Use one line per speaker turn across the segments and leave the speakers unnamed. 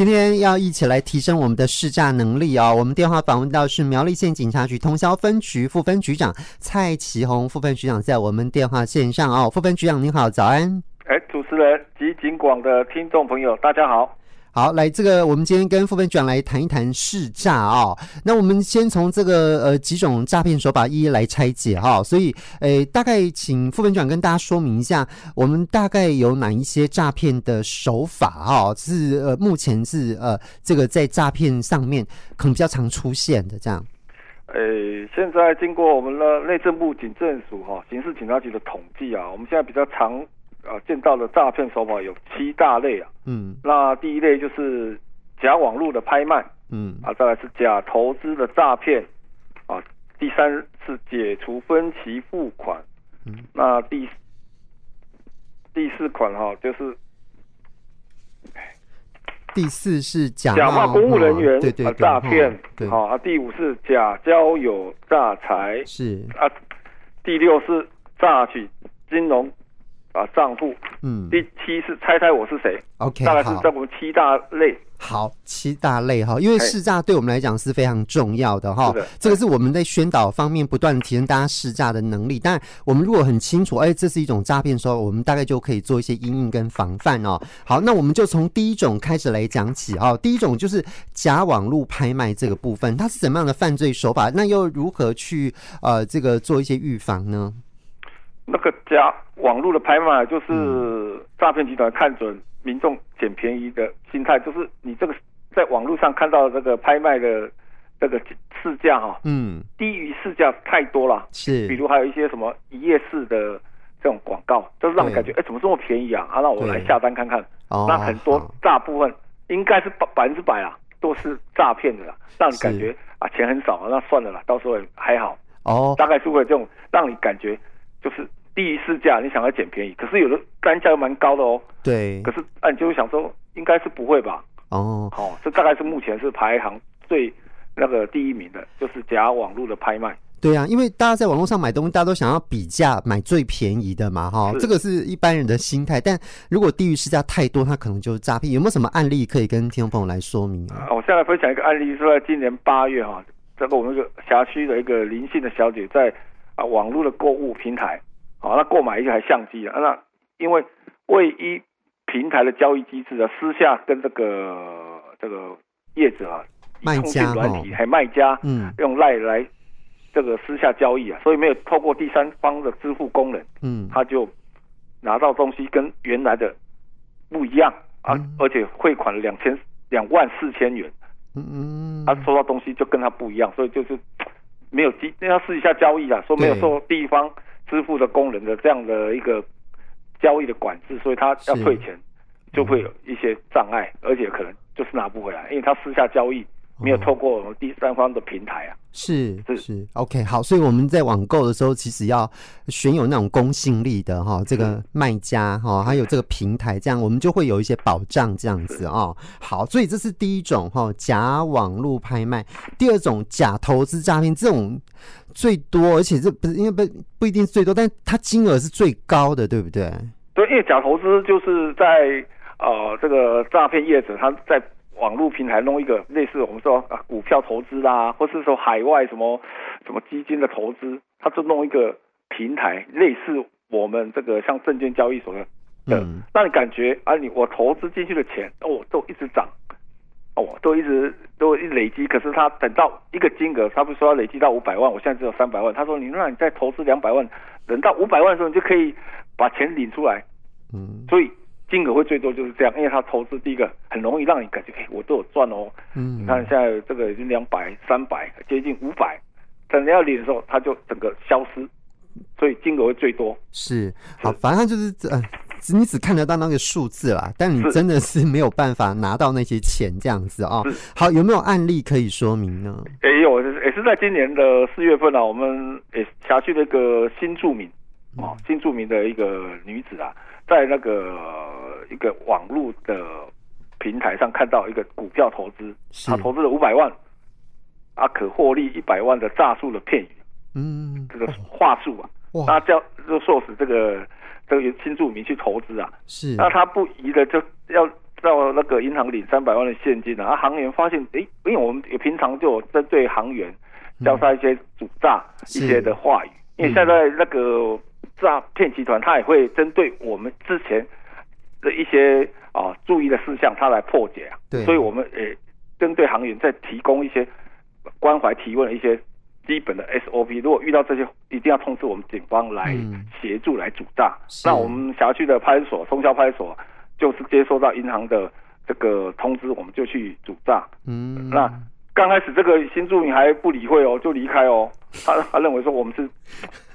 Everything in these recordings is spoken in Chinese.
今天要一起来提升我们的试驾能力哦。我们电话访问到是苗栗县警察局通宵分局副分局长蔡启宏副分局长，在我们电话线上哦。副分局长您好，早安。
哎，主持人及警广的听众朋友，大家好。
好，来这个，我们今天跟副分局长来谈一谈试诈哦。那我们先从这个呃几种诈骗手法一一来拆解哈、所以，诶，大概请副分局长跟大家说明一下，我们大概有哪一些诈骗的手法哈、是呃目前是呃这个在诈骗上面可能比较常出现的这样。
诶，现在经过我们的内政部警政署哈刑事警察局的统计啊，我们现在比较常。啊，见到的诈骗手法有七大类啊。嗯，那第一类就是假网络的拍卖。嗯，啊，再来是假投资的诈骗。啊，第三是解除分期付款。嗯，那第第四款哈、啊，就是
第四是假
假冒公务人员啊，诈骗。
对，
好啊，第五是假交友诈财。
是
啊，第六是诈取金融。啊，账户，嗯，第七是猜猜我是谁
？OK，
大概是这么七大类。
好，七大类哈，因为试诈对我们来讲是非常重要的哈。这个是我们在宣导方面不断提升大家试诈的能力。但我们如果很清楚，哎，这是一种诈骗的时候，我们大概就可以做一些阴影跟防范哦。好，那我们就从第一种开始来讲起哈。第一种就是假网络拍卖这个部分，它是怎么样的犯罪手法？那又如何去呃这个做一些预防呢？
那个假网络的拍卖，就是诈骗集团看准民众捡便宜的心态，就是你这个在网络上看到的这个拍卖的这个市价哈，嗯，低于市价太多了，
是，
比如还有一些什么一夜式的这种广告，就是让你感觉哎，怎么这么便宜啊？啊，那我来下单看看。那很多大部分应该是百百分之百啊，都是诈骗的啦，让你感觉啊钱很少啊，那算了啦，到时候还好。哦，大概是会这种让你感觉就是。低于市价，你想要捡便宜，可是有的单价又蛮高的哦。
对。
可是，啊，你就会想说，应该是不会吧？哦。好、哦，这大概是目前是排行最那个第一名的，就是假网络的拍卖。
对啊，因为大家在网络上买东西，大家都想要比价买最便宜的嘛，哈、哦。这个是一般人的心态。但如果低于市价太多，它可能就是诈骗。有没有什么案例可以跟听众朋友来说明啊？
我现在分享一个案例，是在今年八月哈，这个我们那个辖区的一个林姓的小姐在啊网络的购物平台。好，那购买一台相机啊，那因为位一平台的交易机制啊，私下跟这个这个业者啊，
卖家
软体还卖家，嗯，用赖来这个私下交易啊，所以没有透过第三方的支付功能，嗯，他就拿到东西跟原来的不一样啊，而且汇款两千两万四千元，嗯嗯，他收到东西就跟他不一样，所以就是没有机，要试一下交易啊，说没有受地方。支付的功能的这样的一个交易的管制，所以他要退钱，就会有一些障碍，而且可能就是拿不回来，因为他私下交易没有透过我们第三方的平台啊。
是是是，OK，好，所以我们在网购的时候，其实要选有那种公信力的哈，这个卖家哈，还有这个平台，这样我们就会有一些保障，这样子啊。好，所以这是第一种哈，假网络拍卖。第二种假投资诈骗，这种。最多，而且这不是因为不不一定是最多，但它金额是最高的，对不对？
对，因为假投资就是在呃这个诈骗业者他在网络平台弄一个类似我们说啊股票投资啦，或是说海外什么什么基金的投资，他就弄一个平台类似我们这个像证券交易所的，嗯，让你感觉啊你我投资进去的钱哦都一直涨。哦，都一直都一累积，可是他等到一个金额，他不是说要累积到五百万，我现在只有三百万。他说你让你再投资两百万，等到五百万的时候，你就可以把钱领出来。嗯，所以金额会最多就是这样，因为他投资第一个很容易让你感觉，哎，我都有赚哦。嗯，你看现在这个已经两百、三百，接近五百，等你要领的时候，他就整个消失，所以金额会最多。
是，好，反正就是这。呃你只看得到那个数字啦，但你真的是没有办法拿到那些钱这样子哦。好，有没有案例可以说明呢？
也有，也是在今年的四月份啊，我们诶辖区的一个新住民哦，新著名的一个女子啊，在那个一个网络的平台上看到一个股票投资，她投资了五百万，啊，可获利一百万的诈术的片语，嗯，这个话术啊，那叫就唆使这个。这个新著民去投资啊，
是，
那他不疑的就要到那个银行领三百万的现金啊，行员发现，哎，因为我们也平常就有针对行员教他一些主诈一些的话语，因为现在那个诈骗集团他也会针对我们之前的一些啊注意的事项，他来破解啊，对，所以我们也针对行员在提供一些关怀提问的一些基本的 SOP，如果遇到这些，一定要通知我们警方来协助来主诈。那我们辖区的派出所，通宵派出所。就是接收到银行的这个通知，我们就去主诈。嗯，那刚开始这个新住民还不理会哦，就离开哦。他他认为说我们是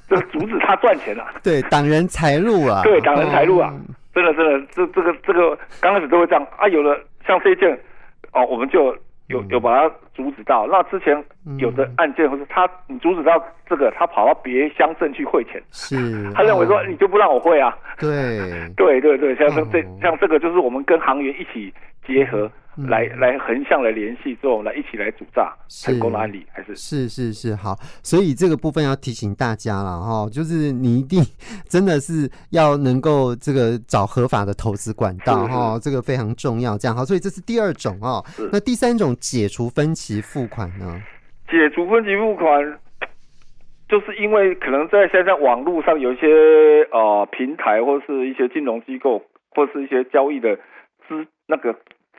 这阻止他赚钱啊，
对，挡人财路啊，
对，挡人财路啊，真的真的，这这个这个刚开始都会这样啊。有了像这一件哦，我们就。有有把他阻止到，那之前有的案件或是他你阻止到这个，他跑到别乡镇去汇钱，
是，
他认为说你就不让我汇啊，
对，
对对对，像这像这个就是我们跟行员一起结合。来来横向来联系之后，来一起来主诈成功的案例，还是
是是是好，所以这个部分要提醒大家了哈，就是你一定真的是要能够这个找合法的投资管道哈，这个非常重要。这样好，所以这是第二种哦。那第三种解除分期付款呢？
解除分期付款，就是因为可能在现在网络上有一些呃平台或是一些金融机构或是一些交易的资那个。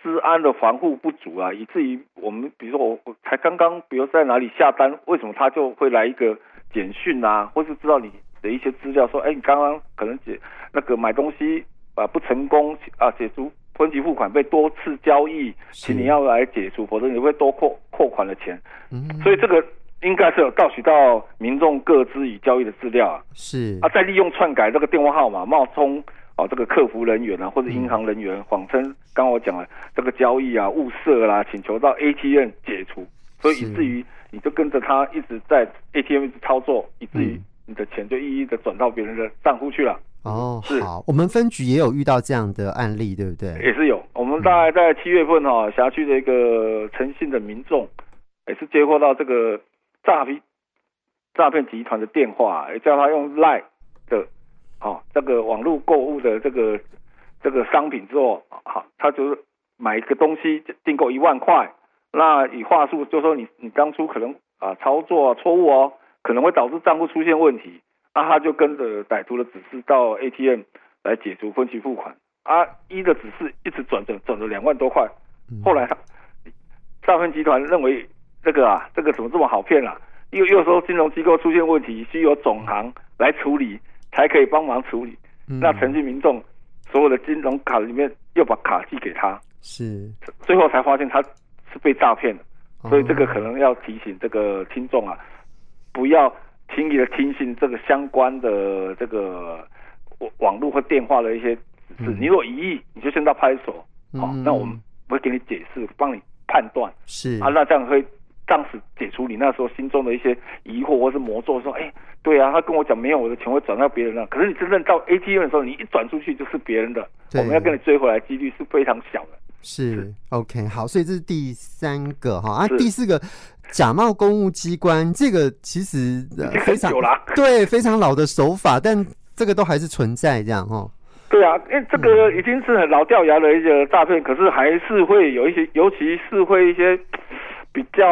资安的防护不足啊，以至于我们，比如说我我才刚刚，比如在哪里下单，为什么他就会来一个简讯啊，或是知道你的一些资料，说，哎，你刚刚可能解那个买东西啊不成功啊，解除分期付款被多次交易，请你要来解除，否则你会多扣扣款的钱。嗯，所以这个应该是有盗取到民众各资与交易的资料啊，
是
啊，再利用篡改这个电话号码冒充。哦，这个客服人员啊，或者银行人员，谎称刚刚我讲了这个交易啊误设啦，请求到 ATM 解除，所以以至于你就跟着他一直在 ATM 一直操作，以至于你的钱就一一的转到别人的账户去了。
哦，是。好，我们分局也有遇到这样的案例，对不对？
也是有。我们大概在七月份哈、哦，辖区的一个诚信的民众，也是接获到这个诈骗诈骗集团的电话，也叫他用 Line 的。好，这个网络购物的这个这个商品之后，好，他就是买一个东西订购一万块，那以话术就说你你当初可能啊操作错误哦，可能会导致账户出现问题，那他就跟着歹徒的指示到 ATM 来解除分期付款，啊，一的指示一直转转转了两万多块，后来他诈骗集团认为这个啊这个怎么这么好骗啊？又又说金融机构出现问题，需由总行来处理。才可以帮忙处理。嗯、那诚信民众所有的金融卡里面又把卡寄给他，
是
最后才发现他是被诈骗的。所以这个可能要提醒这个听众啊，不要轻易的听信这个相关的这个网络或电话的一些指示。嗯、你若疑义，你就先到派出所，好、嗯哦，那我们会给你解释，帮你判断。
是
啊，那这样会。当时解除你那时候心中的一些疑惑或是魔咒，说，哎、欸，对啊，他跟我讲没有，我的钱会转到别人那。可是你真正到 ATM 的时候，你一转出去就是别人的，我们要跟你追回来几率是非常小的。
是，是 OK，好，所以这是第三个哈啊，第四个假冒公务机关，这个其实非常对非常老的手法，但这个都还是存在这样哈。
对啊，因为这个已经是很老掉牙的一个诈骗，可是还是会有一些，尤其是会一些。比较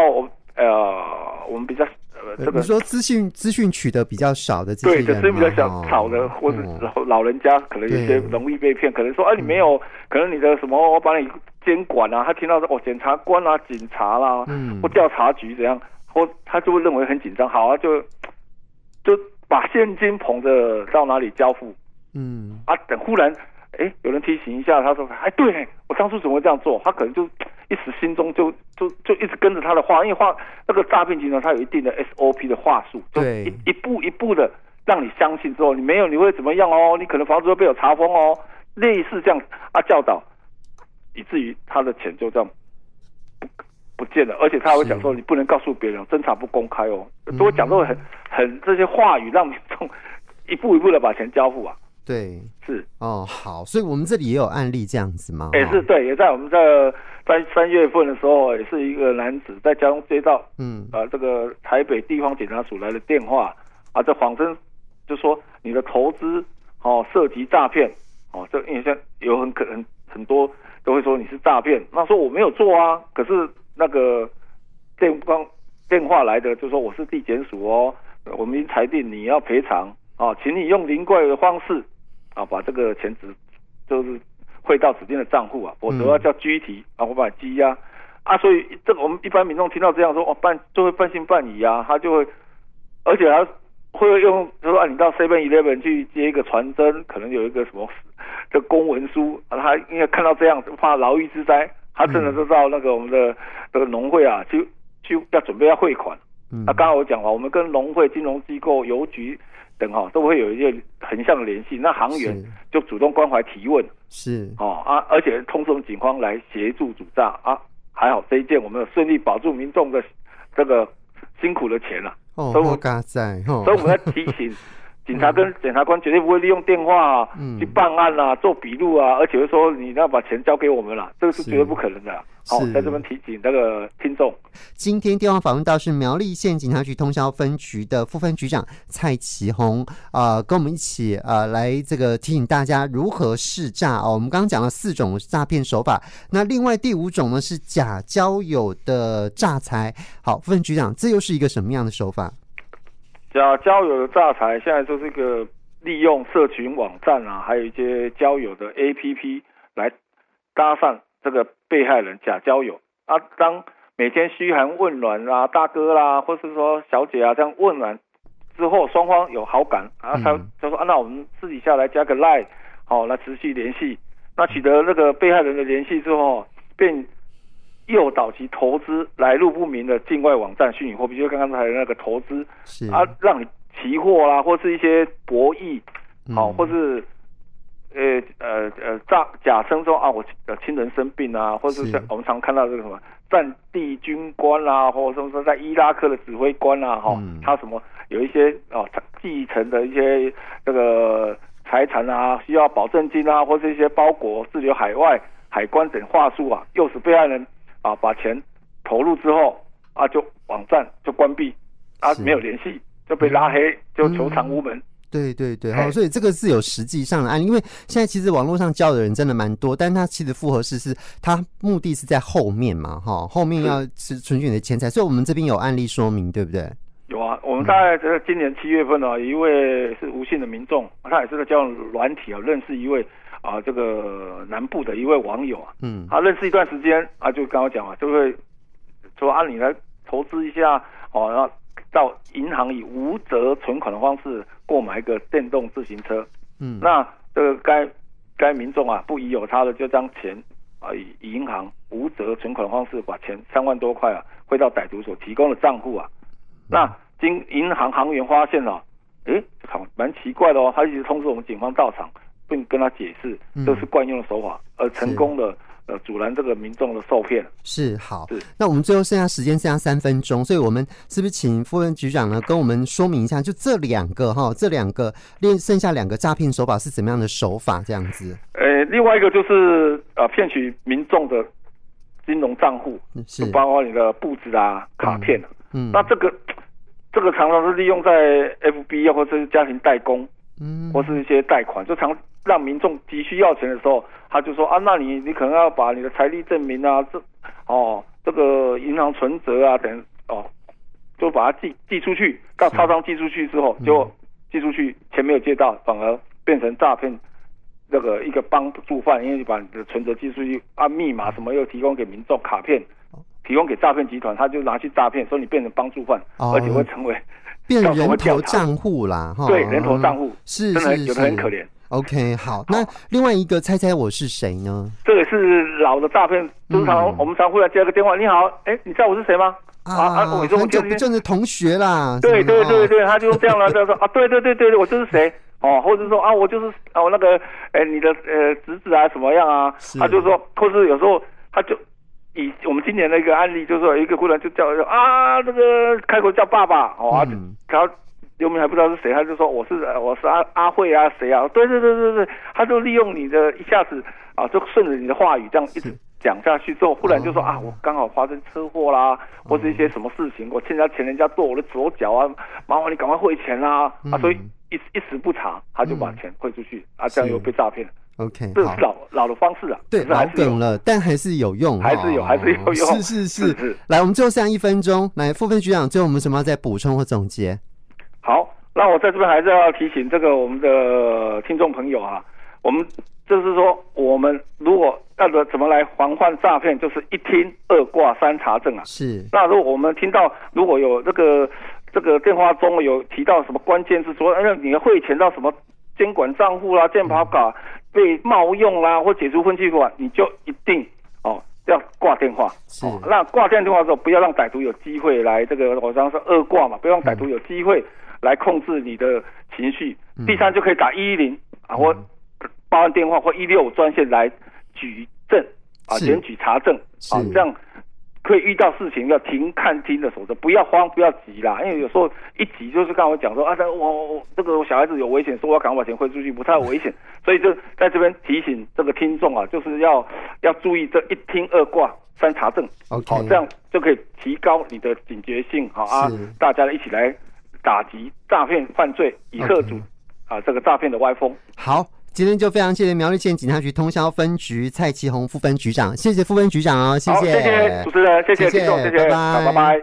呃，我们比较呃，这个
你说资讯资讯取得比较少的这些人，
对，资讯比较少少的，或者老老人家可能有些容易被骗，可能说啊，你没有，可能你的什么，我帮你监管啊，他听到说哦，检察官啊，警察啦，嗯，或调查局怎样，或他就会认为很紧张，好啊，就就把现金捧着到哪里交付，嗯，啊，等忽然。哎，有人提醒一下，他说：“哎，对，我当初怎么会这样做？”他可能就一时心中就就就一直跟着他的话，因为话那个诈骗集团他有一定的 SOP 的话术，就一一步一步的让你相信之后，你没有你会怎么样哦？你可能房子会被我查封哦，类似这样啊教导，以至于他的钱就这样不不见了，而且他还会讲说：“你不能告诉别人，侦查不公开哦。”都会讲这种很很这些话语，让民众一步一步的把钱交付啊。
对，
是
哦，好，所以我们这里也有案例这样子吗？
也是对，也在我们这三三月份的时候，也是一个男子在家中接到，嗯，啊，这个台北地方检察署来的电话，啊，这谎称就说你的投资哦涉及诈骗，哦，这因为现在有很可能很多都会说你是诈骗。那说我没有做啊，可是那个电光电话来的就说我是地检署哦，我们已经裁定你要赔偿哦，请你用临柜的方式啊把这个钱只就是汇到指定的账户啊，否则要叫拘提啊，我把它羁押啊。所以这个我们一般民众听到这样说哦，半就会半信半疑啊，他就会而且他。会用，就说啊，你到 Seven Eleven 去接一个传真，可能有一个什么这公文书啊，他因为看到这样，怕牢狱之灾，他真的是到那个我们的这个农会啊，去去要准备要汇款。那刚刚我讲了，我们跟农会、金融机构、邮局等哈，都会有一些横向的联系。那航员就主动关怀提问，
是
哦啊，而且通知我们警方来协助主炸啊。还好这一件，我们有顺利保住民众的这个辛苦的钱了。
哦，所以我在，
所以我们要提醒警察跟检察官绝对不会利用电话啊去办案啊、做笔录啊，而且会说你要把钱交给我们了，这个是绝对不可能的。好，在这边提醒那个听众。
今天电话访问到是苗栗县警察局通宵分局的副分局长蔡启宏啊，跟我们一起呃来这个提醒大家如何识诈哦。我们刚刚讲了四种诈骗手法，那另外第五种呢是假交友的诈财。好，副分局长，这又是一个什么样的手法？
假交友的诈财，现在就是一个利用社群网站啊，还有一些交友的 APP 来搭讪这个被害人假交友啊。当每天嘘寒问暖啊，大哥啦，或是说小姐啊，这样问完之后，双方有好感啊，他就说啊，那我们私底下来加个 Line，好，来持续联系。那取得那个被害人的联系之后，便。诱导其投资来路不明的境外网站虚拟货币，就刚刚才那个投资啊，让你期货啦，或是一些博弈，好、或是呃呃呃诈假称说啊，我亲人生病啊，或是像我们常看到这个什么战地军官啊，或者说说在伊拉克的指挥官啊，哈、哦嗯，他什么有一些哦继承的一些这个财产啊，需要保证金啊，或是一些包裹滞留海外海关等话术啊，诱使被害人。啊，把钱投入之后啊，就网站就关闭，啊，没有联系，就被拉黑，就求偿无门。嗯、
对对对，好，所以这个是有实际上的案例，因为现在其实网络上交的人真的蛮多，但是他其实复合式是他目的是在后面嘛，哈，后面要是存取你的钱财，所以我们这边有案例说明，对不对？
有啊，我们大概这个今年七月份呢，一位是吴姓的民众，他也是在交友软体啊，认识一位。啊，这个南部的一位网友啊，嗯，他认识一段时间啊，就跟我讲啊，就会说啊，你来投资一下哦，然后到银行以无责存款的方式购买一个电动自行车，嗯，那这个该该民众啊不疑有他的，就将钱啊以银行无责存款的方式把钱三万多块啊汇到歹徒所提供的账户啊，那经银行行员发现了，诶，好蛮奇怪的哦，他一直通知我们警方到场。并跟他解释，这是惯用的手法，嗯、而成功的呃阻拦这个民众的受骗。
是好，是那我们最后剩下时间剩下三分钟，所以我们是不是请副分局长呢跟我们说明一下，就这两个哈，这两个另剩下两个诈骗手法是怎么样的手法？这样子。
呃，另外一个就是呃骗取民众的金融账户，就包括你的布子啊、卡片嗯，嗯，那这个这个常常是利用在 FB 或者是家庭代工，嗯，或是一些贷款，就常。让民众急需要钱的时候，他就说啊，那你你可能要把你的财力证明啊，这哦这个银行存折啊等哦，就把它寄寄出去，到超商寄出去之后，就寄出去钱没有借到，反而变成诈骗那个一个帮助犯，因为你把你的存折寄出去，按密码什么又提供给民众卡片，提供给诈骗集团，他就拿去诈骗，所以你变成帮助犯，而且会成为
变人头账户啦，
哈对，人头账户是真的有的很可怜。
OK，好，那另外一个猜猜我是谁呢？
这个是老的诈骗，通常我们常会来接个电话，你好，哎，你知道我是谁吗？
啊啊，我说我就是就是同学啦。
对对对对，他就这样了，他说啊，对对对对对，我就是谁哦，或者说啊，我就是哦那个，哎，你的呃侄子啊怎么样啊？他就说，或是有时候他就以我们今年的一个案例，就是说一个姑娘就叫啊，那个开口叫爸爸哦，啊然后。刘明还不知道是谁，他就说我是我是阿阿慧啊，谁啊？对对对对对，他就利用你的一下子啊，就顺着你的话语这样一直讲下去之后，忽然就说啊，我刚好发生车祸啦，或是一些什么事情，我欠人家钱，人家剁我的左脚啊，麻烦你赶快汇钱啊啊！所以一一时不察，他就把钱汇出去啊，这样又被诈骗。
OK，
这是老老的方式啊，
对，老梗了，但还是有用，
还是有，还是有用，
是是是是。来，我们最后剩一分钟，来，副分局长，最后我们什么要再补充或总结？
好，那我在这边还是要提醒这个我们的听众朋友啊，我们就是说，我们如果要怎么来防范诈骗，就是一听二挂三查证啊。
是。那
如果我们听到如果有这个这个电话中有提到什么关键字，说哎，你的汇钱到什么监管账户啦、健保卡被冒用啦，或解除分期款，你就一定哦要挂电话。
是。
哦、那挂电话的时候，不要让歹徒有机会来这个，我刚刚说恶挂嘛，不要让歹徒有机会。来控制你的情绪，第三就可以打一一零啊，或报案电话或一六五专线来举证啊，检举查证啊，这样可以遇到事情要停看听的守则，不要慌，不要急啦，因为有时候一急就是刚我讲说啊，我我这个小孩子有危险，说我要赶快把钱汇出去，不太危险，所以就在这边提醒这个听众啊，就是要要注意这一听二挂三查证，好，这样就可以提高你的警觉性，好啊，大家一起来。打击诈骗犯罪，以吓阻啊这个诈骗的歪风。
好，今天就非常谢谢苗栗县警察局通宵分局蔡其宏副分局长，谢谢副分局长哦，谢谢，
谢谢主持人，谢谢听众，谢谢，拜拜。拜拜。